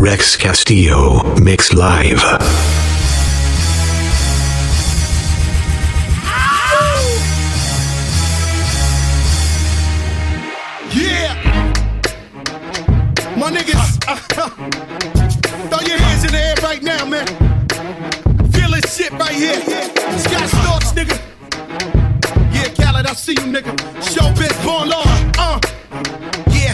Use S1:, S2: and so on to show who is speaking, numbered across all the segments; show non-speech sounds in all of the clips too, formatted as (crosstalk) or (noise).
S1: Rex Castillo, Mix Live.
S2: Yeah! My niggas, (laughs) in the air right now, man. Feel this shit right here. Scott Storch, nigga. Yeah, Khaled, I see you, nigga. Showbiz, born law. Uh, yeah.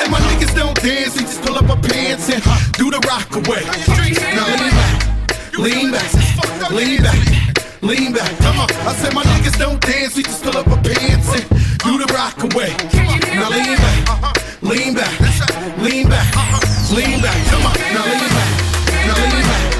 S2: Say my niggas don't dance, they just pull up our pants and do the rock away. Now lean back, lean back, lean back, lean back. Come on, I said my niggas don't dance, we just pull up our pants and do the rock away. Now lean back, lean back, lean back, lean back. Come on, now lean back, now lean back,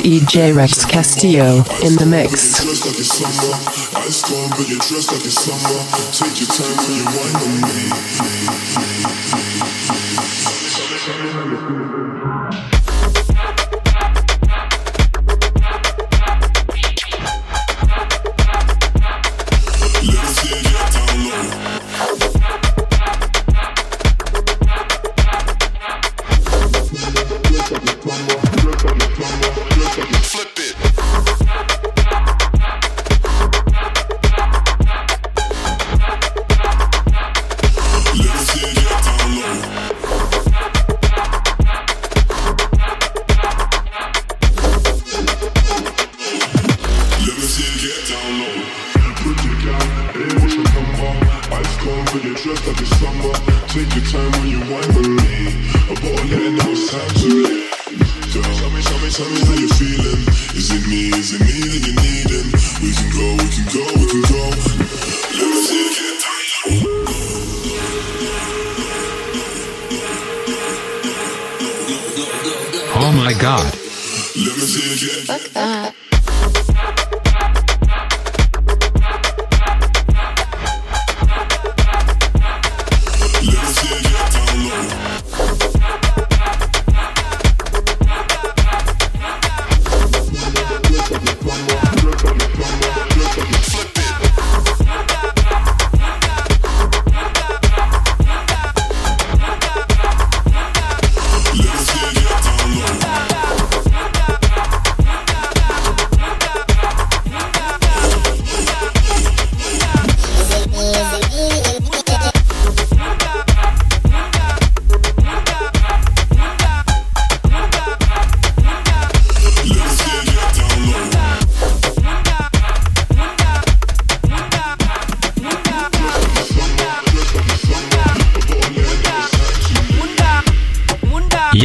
S3: DJ Rex Castillo in the mix.
S4: Dressed like it's summer. Ice cold, but you're dressed like it's summer. Take your time when you wine on me.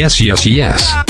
S1: Yes, yes, yes.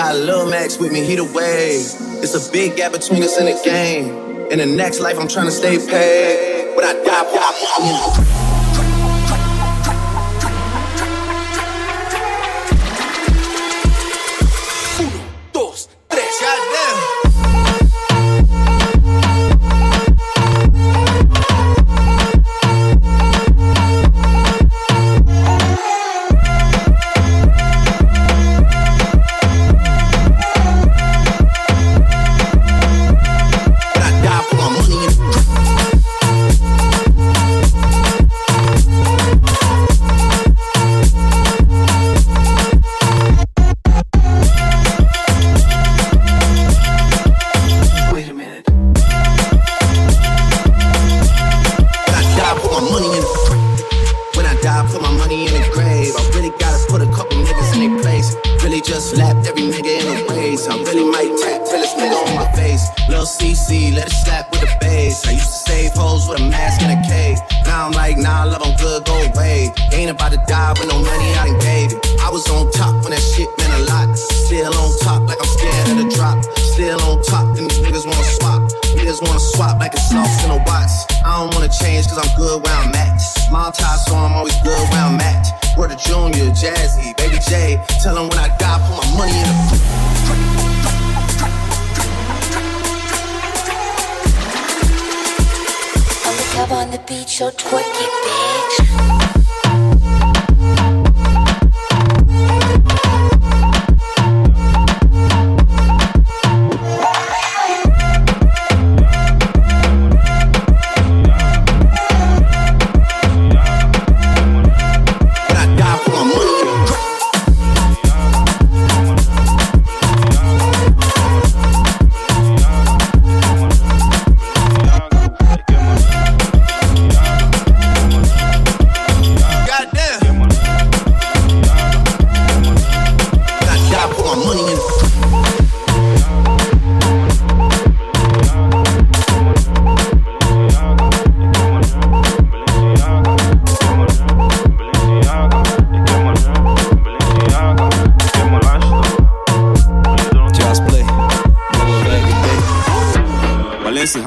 S4: Got Lil Max with me,
S5: he the wave. It's a big gap between us in the game. In the next life, I'm trying to stay paid. When I die, slapped every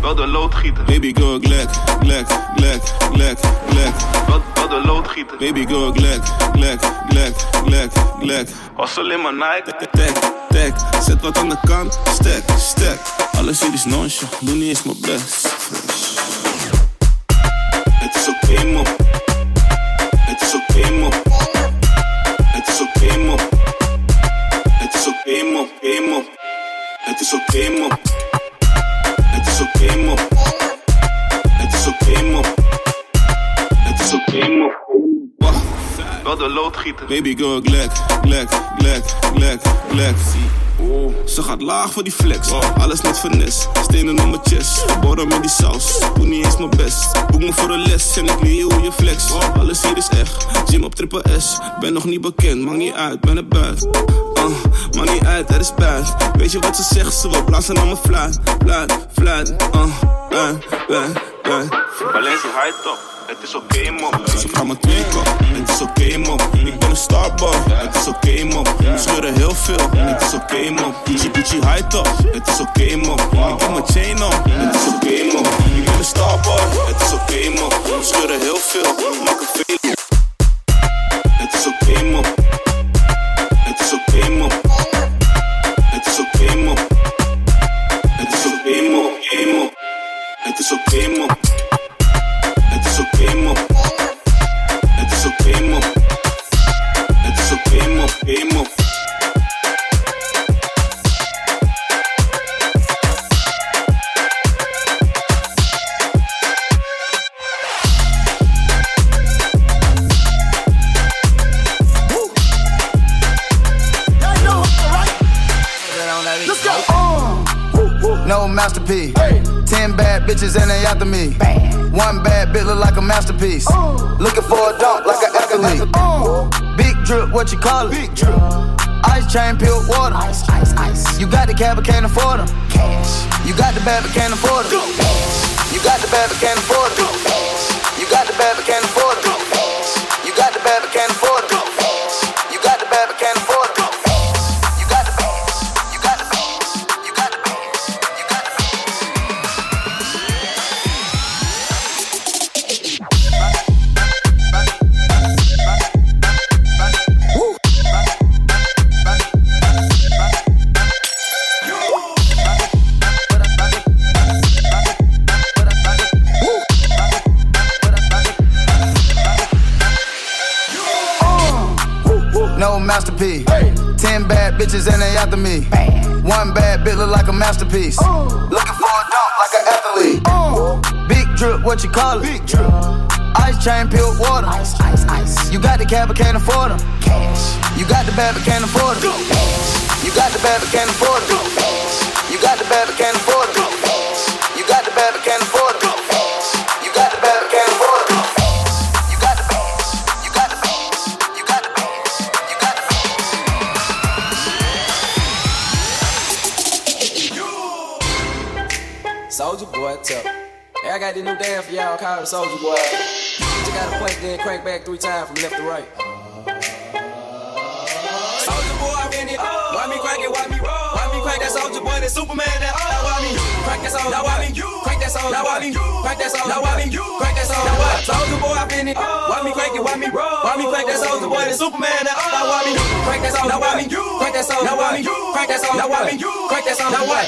S5: wel de loodgieter. Baby go glek, glek, glek, glek, glek. Wel, wat de loodgieter. Baby go glek, glek, glek, glek, glek. Was alleen maar Nike. Tek, tek, zet wat aan de kant. Stek, stek. Alles hier is nonsje,
S6: doe niet eens mijn best. Het is oké, okay. Het is oké, okay. Het is oké, okay. Het is oké, mop. Het is oké, mop. Loodgieter. Baby girl, glek, glek, glek, glek, glek. Ze gaat laag voor die flex. Alles net finesse. Stenen op mijn chest. Geboren met die saus. Doe niet eens mijn best. Boek me voor een les. En ik leer hoe je flex. Alles hier is echt. Gym op triple S. Ben nog niet bekend. Maakt niet uit. Ben er buiten. Uh, maakt niet uit. Er is buiten. Weet je wat ze zegt? Ze wil blazen aan mijn fluit. Fluit, fluit. Uh, uh, uh, uh. High top. Het is oké, okay, mop. Ze gaan me tweaken. Het is oké, okay, mop. Ik ben een starboy. Het is oké, okay, mop. We scheuren heel veel. Het is oké, okay, mop. Gucci, Gucci high top. Het is oké, okay, mop. Ik heb mijn chain op. Het is oké, okay, mop. Ik ben een starboy. Het is oké, okay, mop. We scheuren heel veel. Het
S7: masterpiece. Ten bad bitches and they after me. One bad bitch look like a masterpiece. Looking for a dunk like an athlete. Big drip, what you call it? Big drip. Ice chain, pure water. Ice, ice, ice. You got the cab, but can't afford them. Cash. You got the bad, but can't afford them. You got the bad, but can't afford them. You got the bad, but can't afford them. After me. One bad bitch look like a masterpiece. Looking for a dunk like an athlete. Big drip, what you call it? Big drip. Ice chain, pure water. Ice, ice, ice. You got the cab, but can't afford them. Cash. You got the bad, but can't afford them. You got the bad, but can't afford them. You got the bad, but can't got
S8: this new dance for y'all called Soldier Boy. You gotta point then crank back three times from left to right. Soldier boy, I'm in it. Why me crank it? Why me roll? Why me crank that soldier boy? That Superman? That now why me crank that soldier? Now why me crank that soldier? Now why me crank that soldier? Now why me crank that soldier? Now what? Soldier boy, I'm in it. Why me crank it? Why me roll? Why me crank that soldier boy? That Superman? That now why me crank that soldier? Now why me crank that soldier? Now why me crank that soldier? Now why me crank that soldier? Now what?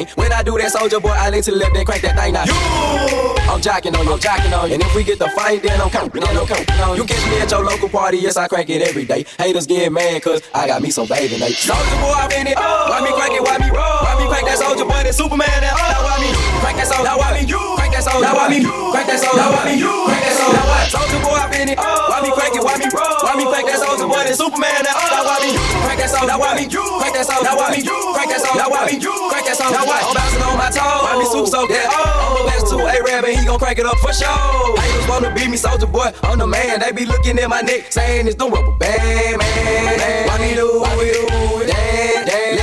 S8: On them, hate 'em, man. When I do that, soldier boy, I lean to the left, then crank that thing now. I'm jocking on you, I'm jocking on you. And if we get the fight, then I'm counting, then I'm counting on you. You catch me at your local party, yes, I crank it every day. Haters get mad, cause I got me some baby Nate. Soldier boy, I'm in it. Why me crank it? Why me roll? Why me crank that soldier boy, that Superman that? Now why me crank that soldier? Now why me crank that soldier? Now why me crank that soldier? Now why me crank that soldier? Now in it. Why me crank it? Why me? Why me crank that soldier boy, that Superman that? Now why me crank that soldier? Now why me crank that soldier? Now why me crank that soldier? Now why me crank that soldier? Now what? I'm bouncing on my toes. Why me super so that? I'm a best to A-Rab and he gon' crank it up for sure. Haters wanna beat me, soldier boy. I'm the man. They be looking at my neck, saying it's the rubber band, man. Why me do? Why we do damn.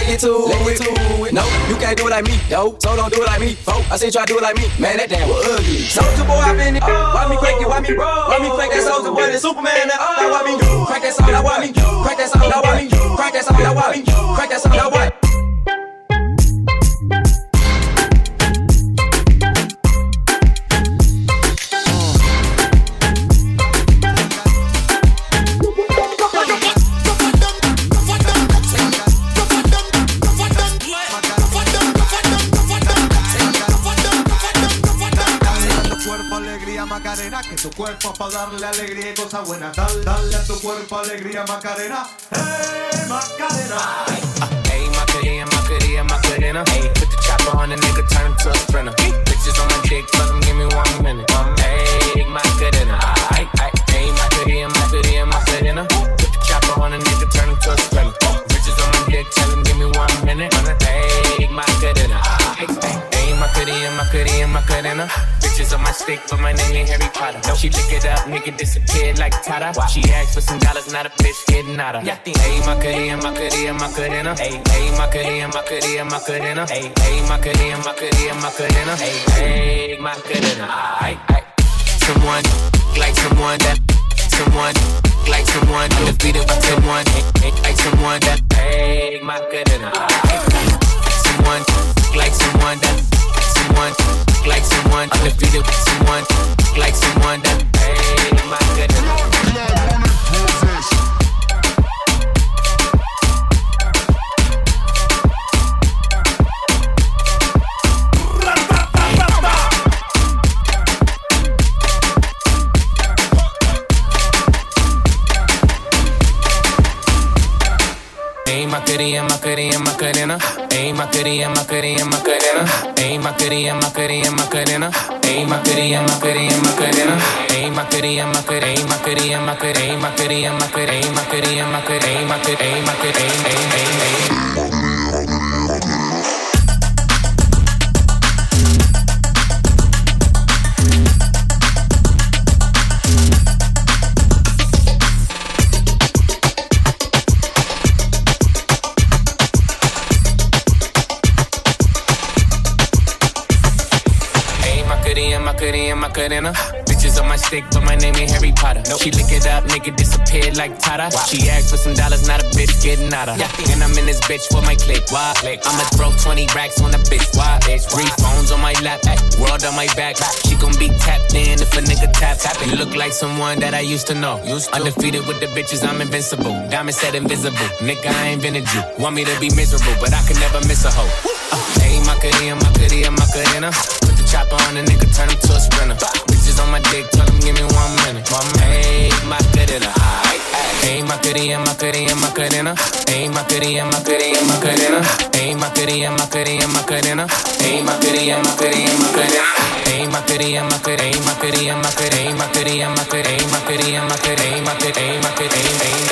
S8: Let get to it. Get to it. No, you can't do it like me, yo. So don't do it like me, folk. I say try to do it like me, man. That damn was ugly. Soldier boy, I been it. Why me crank it? Why me roll? Why me crank that soldier boy? The Superman. That, now why me crank that song? Now why me crank that song? Now why me crank that song? Now why me crank that song? Now what?
S9: Cuerpo para darle alegría y cosas buenas. Dale, dale a tu cuerpo alegría Macarena, hey Macarena.
S10: Hey, Macarena, Macarena, Macarena. Hey, put the chopper on the nigga, turn him to a sprinter. Bitches on my dick, tell them give me one minute. Hey, Macarena. Ay, hey, Macarena, Macarena, Macarena. Put the chopper on the nigga, turn him to a sprinter. Bitches on my dick, tell them give me one minute. Hey, Macarena. Hey, hey, hey, Macarena, Macarena, Macarena. Bitches on my stick, but my name ain't Harry Potter. No, she pick it up, nigga disappear like Tata. She asked for some dollars, not a bitch getting out of. Hey, Macarena, Macarena, Macarena. Hey, hey, Macarena, Macarena, Macarena. Hey, hey, Macarena, Macarena, Macarena. Hey, hey, Macarena. Ay, ay. Someone, like someone that, someone, like someone undefeated by someone, like someone that, hey. Ay, ay. Someone, like someone that, someone, like Undefeated with someone, like someone that paid my goodness. Ayy Macarena, Macarena, Macarena. Ayy Macarena, Macarena, Macarena. Ayy Macarena, Macarena, Macarena. Ayy Macarena, Macarena, Macarena. Ayy Macarena, Macarena, Macarena, Macarena, Macarena, Macarena, Macarena, Macarena, Macarena, Macarena, Macarena. Macarena, Macarena. Bitches on my stick, but my name ain't Harry Potter. She lick it up, nigga disappeared like Tata. She asked for some dollars, not a bitch getting out of. And I'm in this bitch for my click. Why? click. I'ma throw 20 racks on a bitch. Why? bitch. Three phones on my lap, world on my back. She gon' be tapped in if a nigga tap. tap. You look like someone that I used to know. Undefeated with the bitches, I'm invincible. Diamond said invisible. Nigga, I ain't been a Jew. Want me to be miserable, but I can never miss a hoe. Uh, Ayy, Macarena, Macarena, Macarena. Put the chopper on the nigga, turn him to a sprinter. Bitches on my dick, tell him give me one minute. One minute. Ayy, Macarena. Ayy, Macarena, Macarena, Macarena. Ayy, Macarena, Macarena, Macarena. Ayy, Macarena, Macarena, Macarena. Ayy, Macarena, Macarena, Macarena. Ayy, Macarena, Macarena, Macarena, Macarena, Macarena, Macarena, Macarena, Macarena, Macarena, Macarena,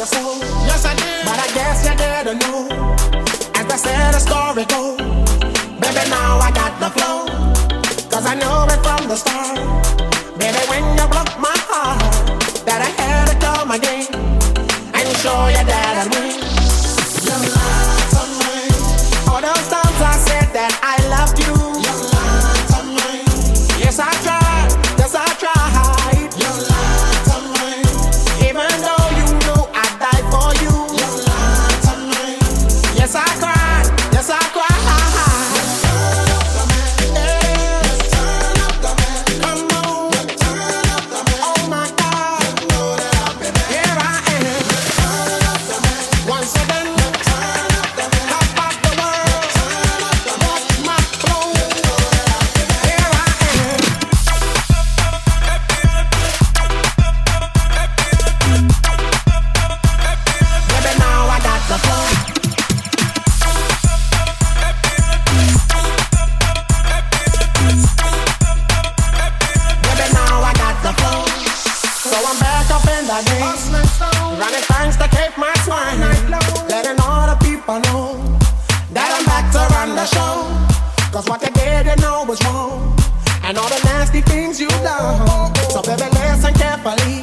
S11: your
S12: soul.
S13: Yes,
S9: I did. But I guess you didn't know. As they said, the story goes. Baby, now I got the flow. Cause I know it from the start. Baby, when you broke my and all the nasty things you've done. So baby, listen carefully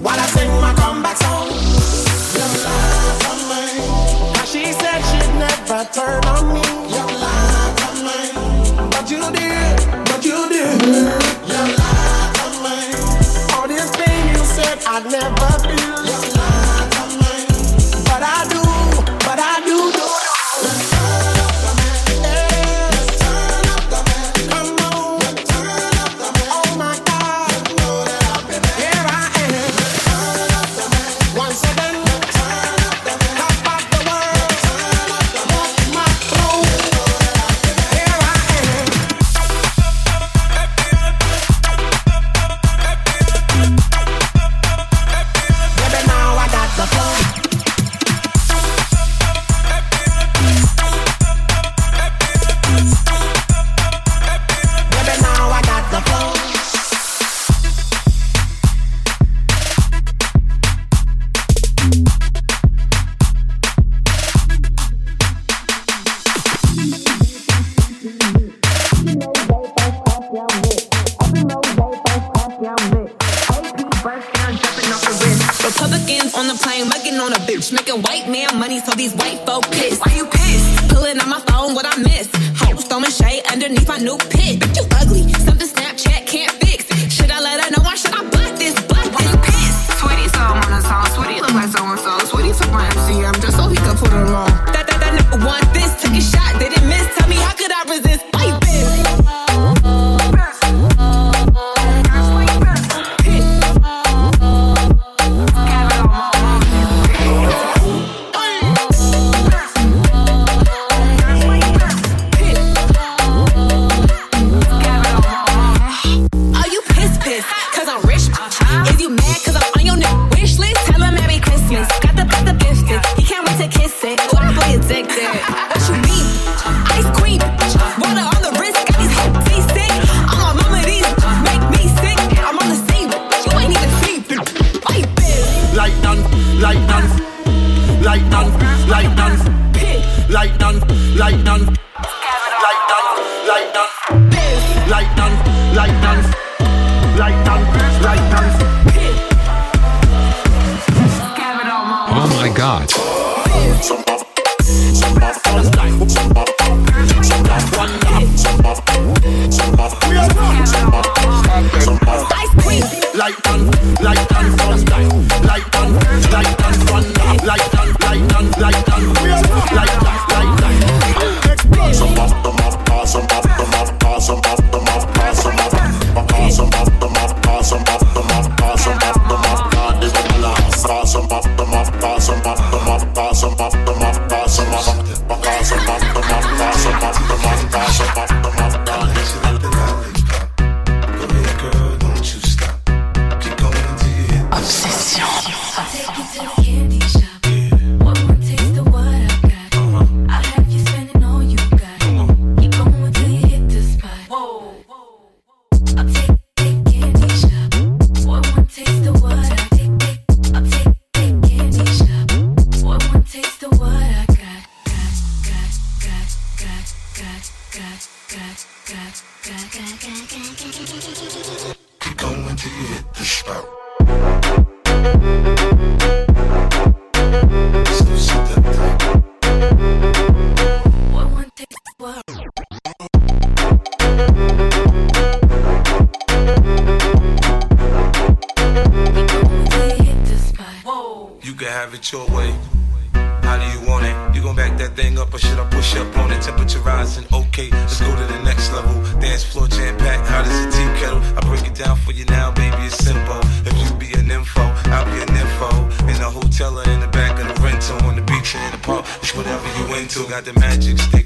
S9: while I sing my comeback song. Your lies to me. Now she said she'd never turn on me. Your lies to me. but you did, but you did. Your lies to me. All this pain you said I'd never feel.
S14: throwing shade underneath my new pin. still got the
S15: magic stick.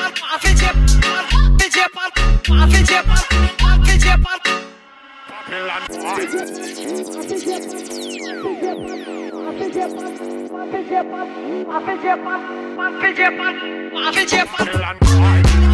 S15: I feel your I your I your
S4: I
S16: your.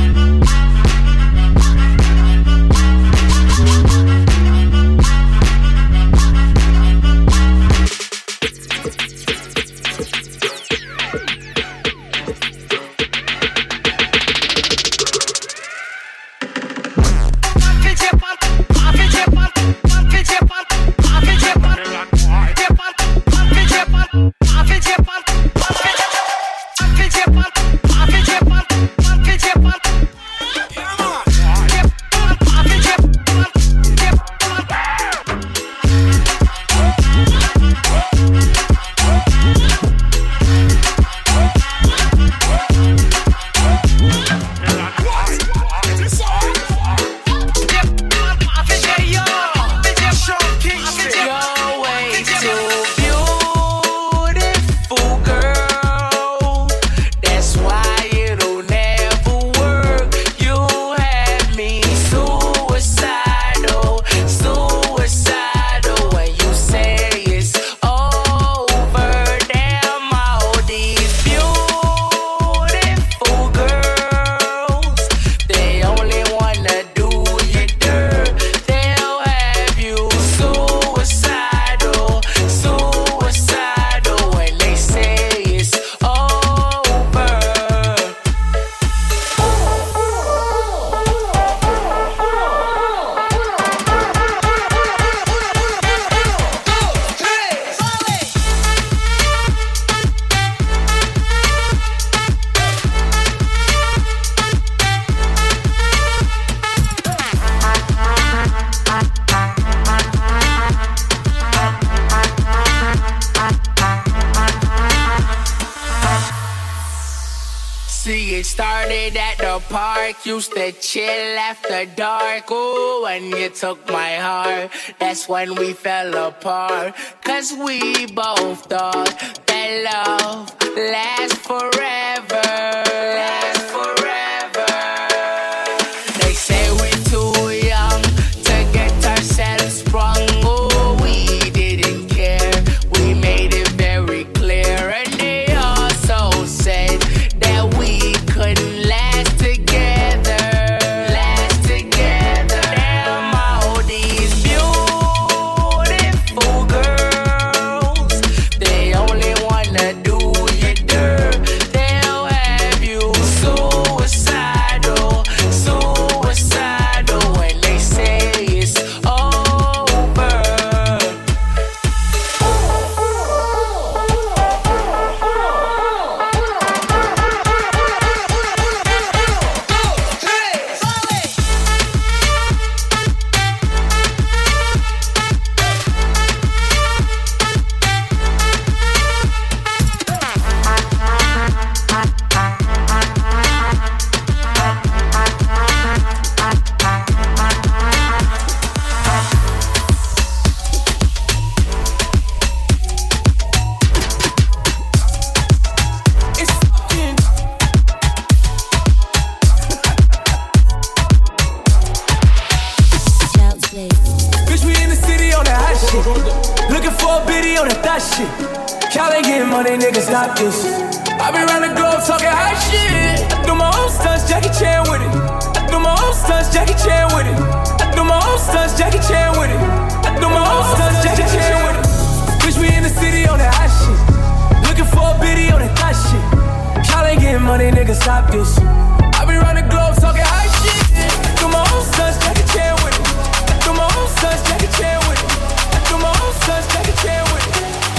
S16: used to chill after dark. Oh, when you took my heart, that's when we fell apart. Cause we both thought that love lasts forever.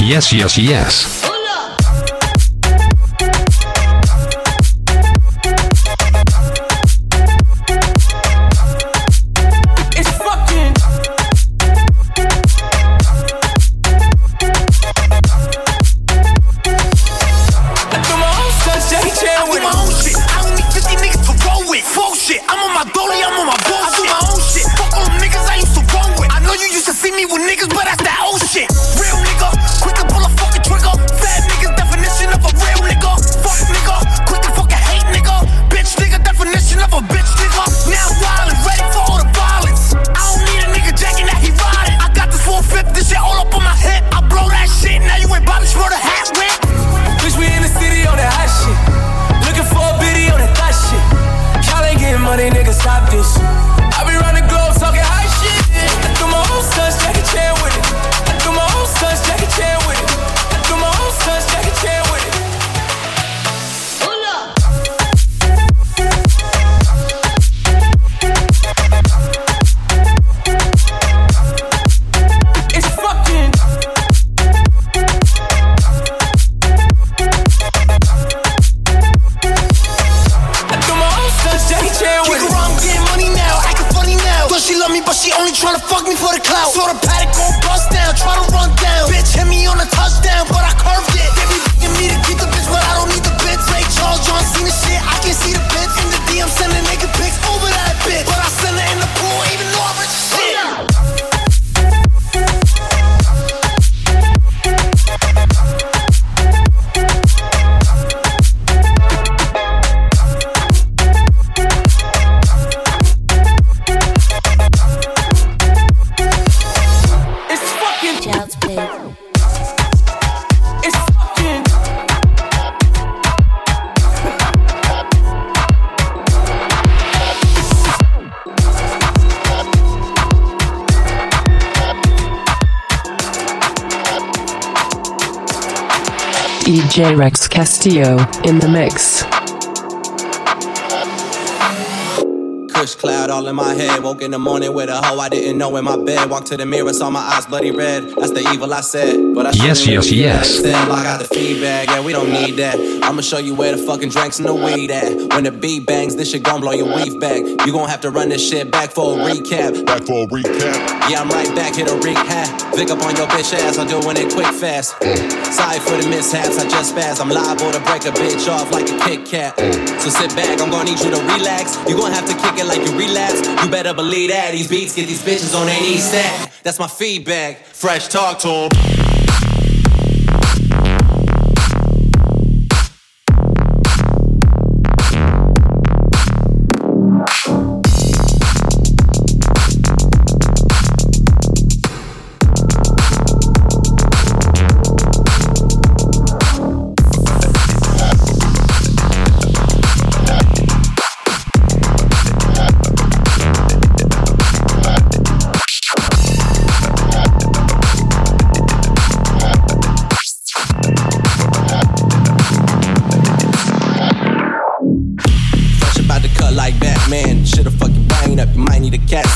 S13: yes, yes, yes.
S3: J-Rex Castillo in the mix.
S8: Kush cloud all in my head. Woke in the morning with a hoe I didn't know in my bed. Walked to the mirror, saw my eyes bloody red. That's the evil I said. But I
S13: yes, yes, yes.
S8: Said, I got the feedback, yeah, we don't need that. I'ma show you where the fucking drinks and the weed at. When the beat bangs, this shit gon' blow your weave back. You gon' have to run this shit back for a recap.
S4: Back for a recap.
S8: Yeah, I'm right back, hit a recap. Vic up on your bitch ass, I'm doing it quick fast. Sorry for the mishaps, I just spaz. I'm liable to break a bitch off like a Kit Kat. So sit back, I'm gonna need you to relax. You gon' have to kick it like you relapse. You better believe that these beats get these bitches on their knees stat. That's my feedback. Fresh talk to 'em.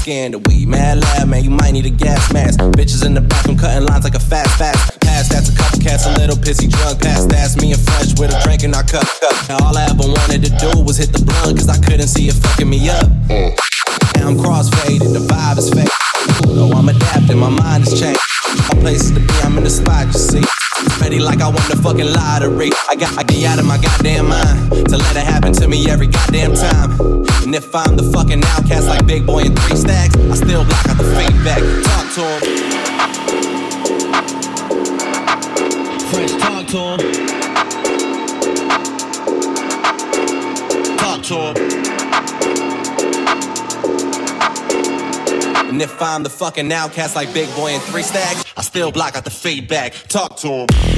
S8: Scan. The weed mad lab, man. You might need a gas mask. Bitches in the bathroom cutting lines like a fast fast. Pass that to couple cats, a little pissy drunk. Pass that's me and Fresh with a drink in our cup. Now all I ever wanted to do was hit the blunt, cause I couldn't see it fucking me up. Now I'm crossfaded, the vibe is fake. Though I'm adapting, my mind has changed. My places to be, I'm in the spot, you see. Ready like I won the fucking lottery. I got I get out of my goddamn mind to let it happen to me every goddamn time. And if I'm the fucking outcast like Big Boi and Three Stacks, I still block out the feedback. Talk to him. Fresh talk to him. Talk to him. If I'm the fucking outcast like Big Boi and Three Stacks, I still block out the feedback. Talk to him.